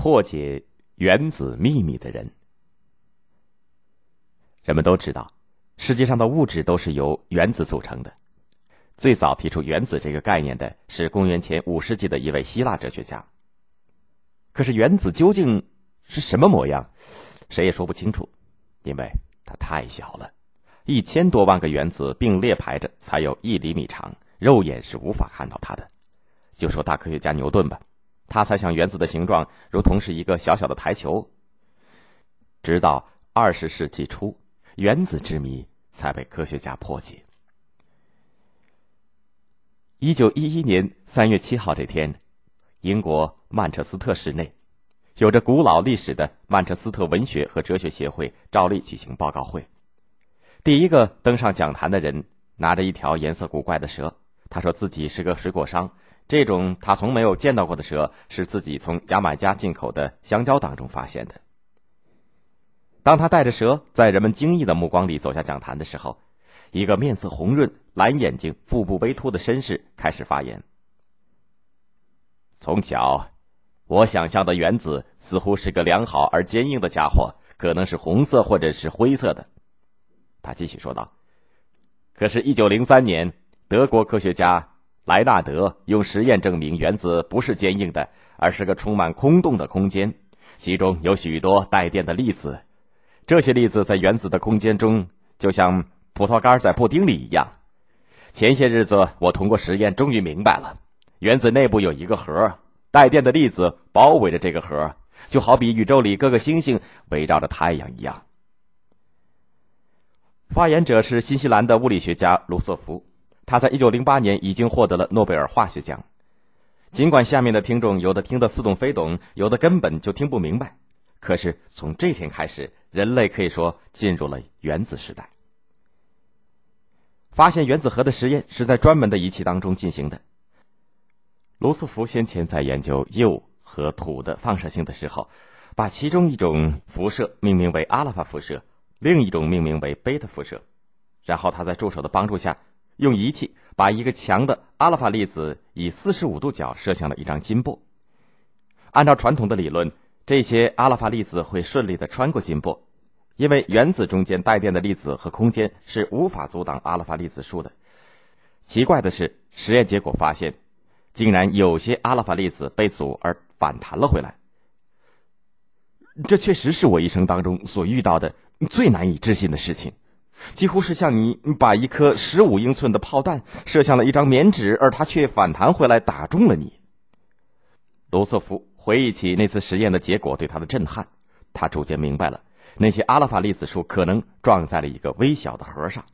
破解原子秘密的人。人们都知道，世界上的物质都是由原子组成的。最早提出原子这个概念的是公元前五世纪的一位希腊哲学家。可是原子究竟是什么模样，谁也说不清楚，因为它太小了，一千多万个原子并列排着才有一厘米长，肉眼是无法看到它的。就说大科学家牛顿吧，他猜想原子的形状如同是一个小小的台球。直到二十世纪初，原子之谜才被科学家破解。一九一一年三月七号这天，英国曼彻斯特市内，有着古老历史的曼彻斯特文学和哲学协会照例举行报告会。第一个登上讲坛的人拿着一条颜色古怪的蛇，他说自己是个水果商。这种他从没有见到过的蛇，是自己从牙买加进口的香蕉当中发现的。当他带着蛇在人们惊异的目光里走下讲坛的时候，一个面色红润、蓝眼睛、腹部微凸的绅士开始发言。从小，我想象的原子似乎是个良好而坚硬的家伙，可能是红色或者是灰色的。他继续说道：“可是，一九零三年，德国科学家。”莱纳德用实验证明，原子不是坚硬的，而是个充满空洞的空间，其中有许多带电的粒子。这些粒子在原子的空间中，就像葡萄干在布丁里一样。前些日子，我通过实验终于明白了，原子内部有一个核，带电的粒子包围着这个核，就好比宇宙里各个星星围绕着太阳一样。发言者是新西兰的物理学家卢瑟福。他在一九零八年已经获得了诺贝尔化学奖。尽管下面的听众有的听得似懂非懂，有的根本就听不明白，可是从这天开始，人类可以说进入了原子时代。发现原子核的实验是在专门的仪器当中进行的。卢瑟福先前在研究铀和土的放射性的时候，把其中一种辐射命名为阿拉法辐射，另一种命名为贝塔辐射，然后他在助手的帮助下。用仪器把一个强的阿拉法粒子以四十五度角射向了一张金箔。按照传统的理论，这些阿拉法粒子会顺利的穿过金箔，因为原子中间带电的粒子和空间是无法阻挡阿拉法粒子束的。奇怪的是，实验结果发现，竟然有些阿拉法粒子被阻而反弹了回来。这确实是我一生当中所遇到的最难以置信的事情。几乎是像你把一颗十五英寸的炮弹射向了一张棉纸，而它却反弹回来打中了你。罗瑟福回忆起那次实验的结果对他的震撼，他逐渐明白了，那些阿拉法粒子束可能撞在了一个微小的核上，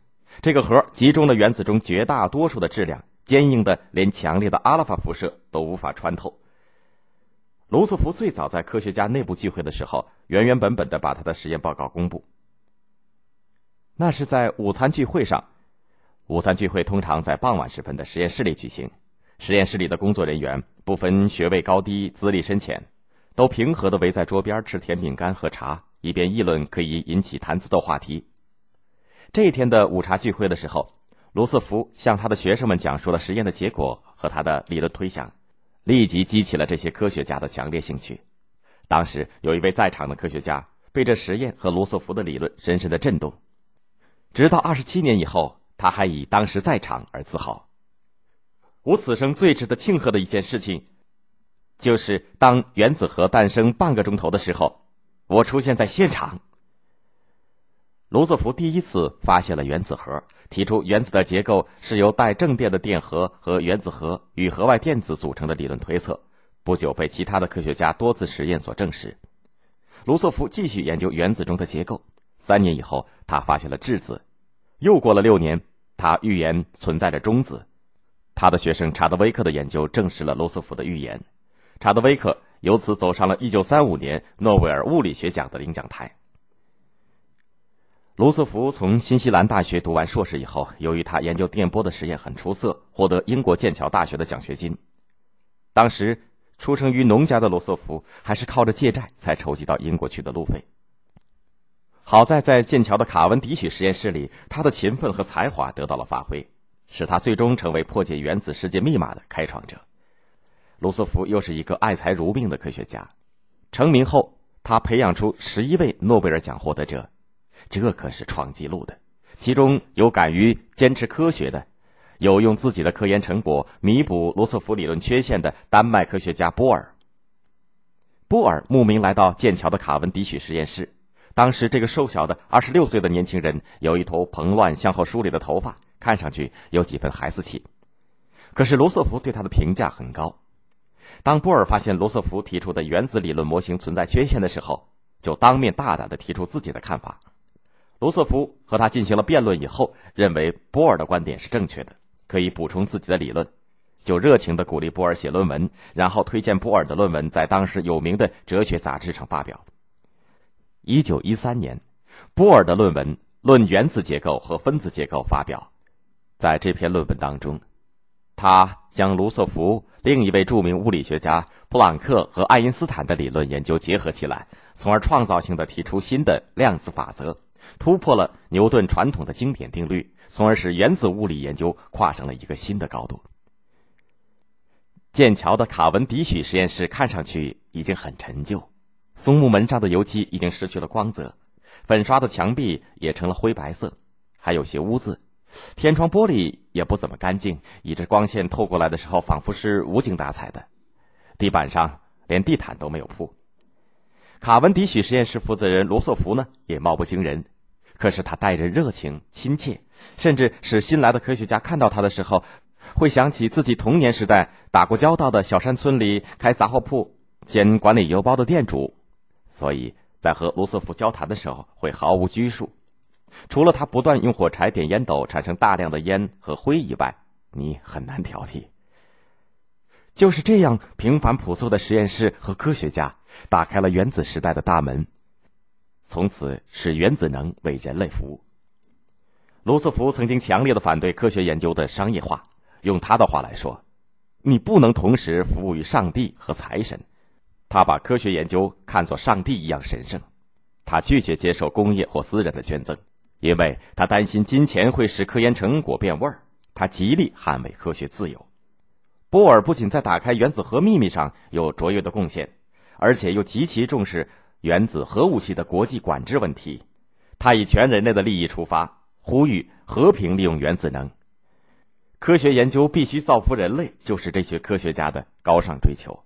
这个核集中了原子中绝大多数的质量，坚硬的连强烈的阿拉法辐射都无法穿透。罗瑟福最早在科学家内部聚会的时候，原原本本的把他的实验报告公布。那是在午餐聚会上，午餐聚会通常在傍晚时分的实验室里举行。实验室里的工作人员不分学位高低、资历深浅，都平和的围在桌边吃甜饼干、喝茶，以便议论可以引起谈资的话题。这一天的午茶聚会的时候，卢瑟福向他的学生们讲述了实验的结果和他的理论推想，立即激起了这些科学家的强烈兴趣。当时有一位在场的科学家被这实验和卢瑟福的理论深深的震动。直到二十七年以后，他还以当时在场而自豪。我此生最值得庆贺的一件事情，就是当原子核诞生半个钟头的时候，我出现在现场。卢瑟福第一次发现了原子核，提出原子的结构是由带正电的电荷和原子核与核外电子组成的理论推测，不久被其他的科学家多次实验所证实。卢瑟福继续研究原子中的结构，三年以后，他发现了质子。又过了六年，他预言存在着中子。他的学生查德威克的研究证实了罗斯福的预言。查德威克由此走上了一九三五年诺贝尔物理学奖的领奖台。罗斯福从新西兰大学读完硕士以后，由于他研究电波的实验很出色，获得英国剑桥大学的奖学金。当时出生于农家的罗斯福，还是靠着借债才筹集到英国去的路费。好在在剑桥的卡文迪许实验室里，他的勤奋和才华得到了发挥，使他最终成为破解原子世界密码的开创者。卢瑟福又是一个爱财如命的科学家，成名后，他培养出十一位诺贝尔奖获得者，这可是创纪录的。其中有敢于坚持科学的，有用自己的科研成果弥补罗斯福理论缺陷的丹麦科学家波尔。波尔慕名来到剑桥的卡文迪许实验室。当时，这个瘦小的二十六岁的年轻人有一头蓬乱向后梳理的头发，看上去有几分孩子气。可是罗瑟福对他的评价很高。当波尔发现罗瑟福提出的原子理论模型存在缺陷的时候，就当面大胆地提出自己的看法。罗瑟福和他进行了辩论以后，认为波尔的观点是正确的，可以补充自己的理论，就热情地鼓励波尔写论文，然后推荐波尔的论文在当时有名的哲学杂志上发表。一九一三年，波尔的论文《论原子结构和分子结构》发表，在这篇论文当中，他将卢瑟福、另一位著名物理学家普朗克和爱因斯坦的理论研究结合起来，从而创造性的提出新的量子法则。突破了牛顿传统的经典定律，从而使原子物理研究跨上了一个新的高度。剑桥的卡文迪许实验室看上去已经很陈旧，松木门上的油漆已经失去了光泽，粉刷的墙壁也成了灰白色，还有些污渍，天窗玻璃也不怎么干净，以致光线透过来的时候仿佛是无精打采的。地板上连地毯都没有铺。卡文迪许实验室负责人罗瑟福呢，也貌不惊人。可是他待人热情亲切，甚至使新来的科学家看到他的时候，会想起自己童年时代打过交道的小山村里开杂货铺兼管理邮包的店主，所以在和卢瑟福交谈的时候会毫无拘束。除了他不断用火柴点烟斗产生大量的烟和灰以外，你很难挑剔。就是这样平凡朴素的实验室和科学家，打开了原子时代的大门。从此使原子能为人类服务。卢瑟福曾经强烈的反对科学研究的商业化，用他的话来说：“你不能同时服务于上帝和财神。”他把科学研究看作上帝一样神圣。他拒绝接受工业或私人的捐赠，因为他担心金钱会使科研成果变味儿。他极力捍卫科学自由。波尔不仅在打开原子核秘密上有卓越的贡献，而且又极其重视。原子核武器的国际管制问题，他以全人类的利益出发，呼吁和平利用原子能。科学研究必须造福人类，就是这些科学家的高尚追求。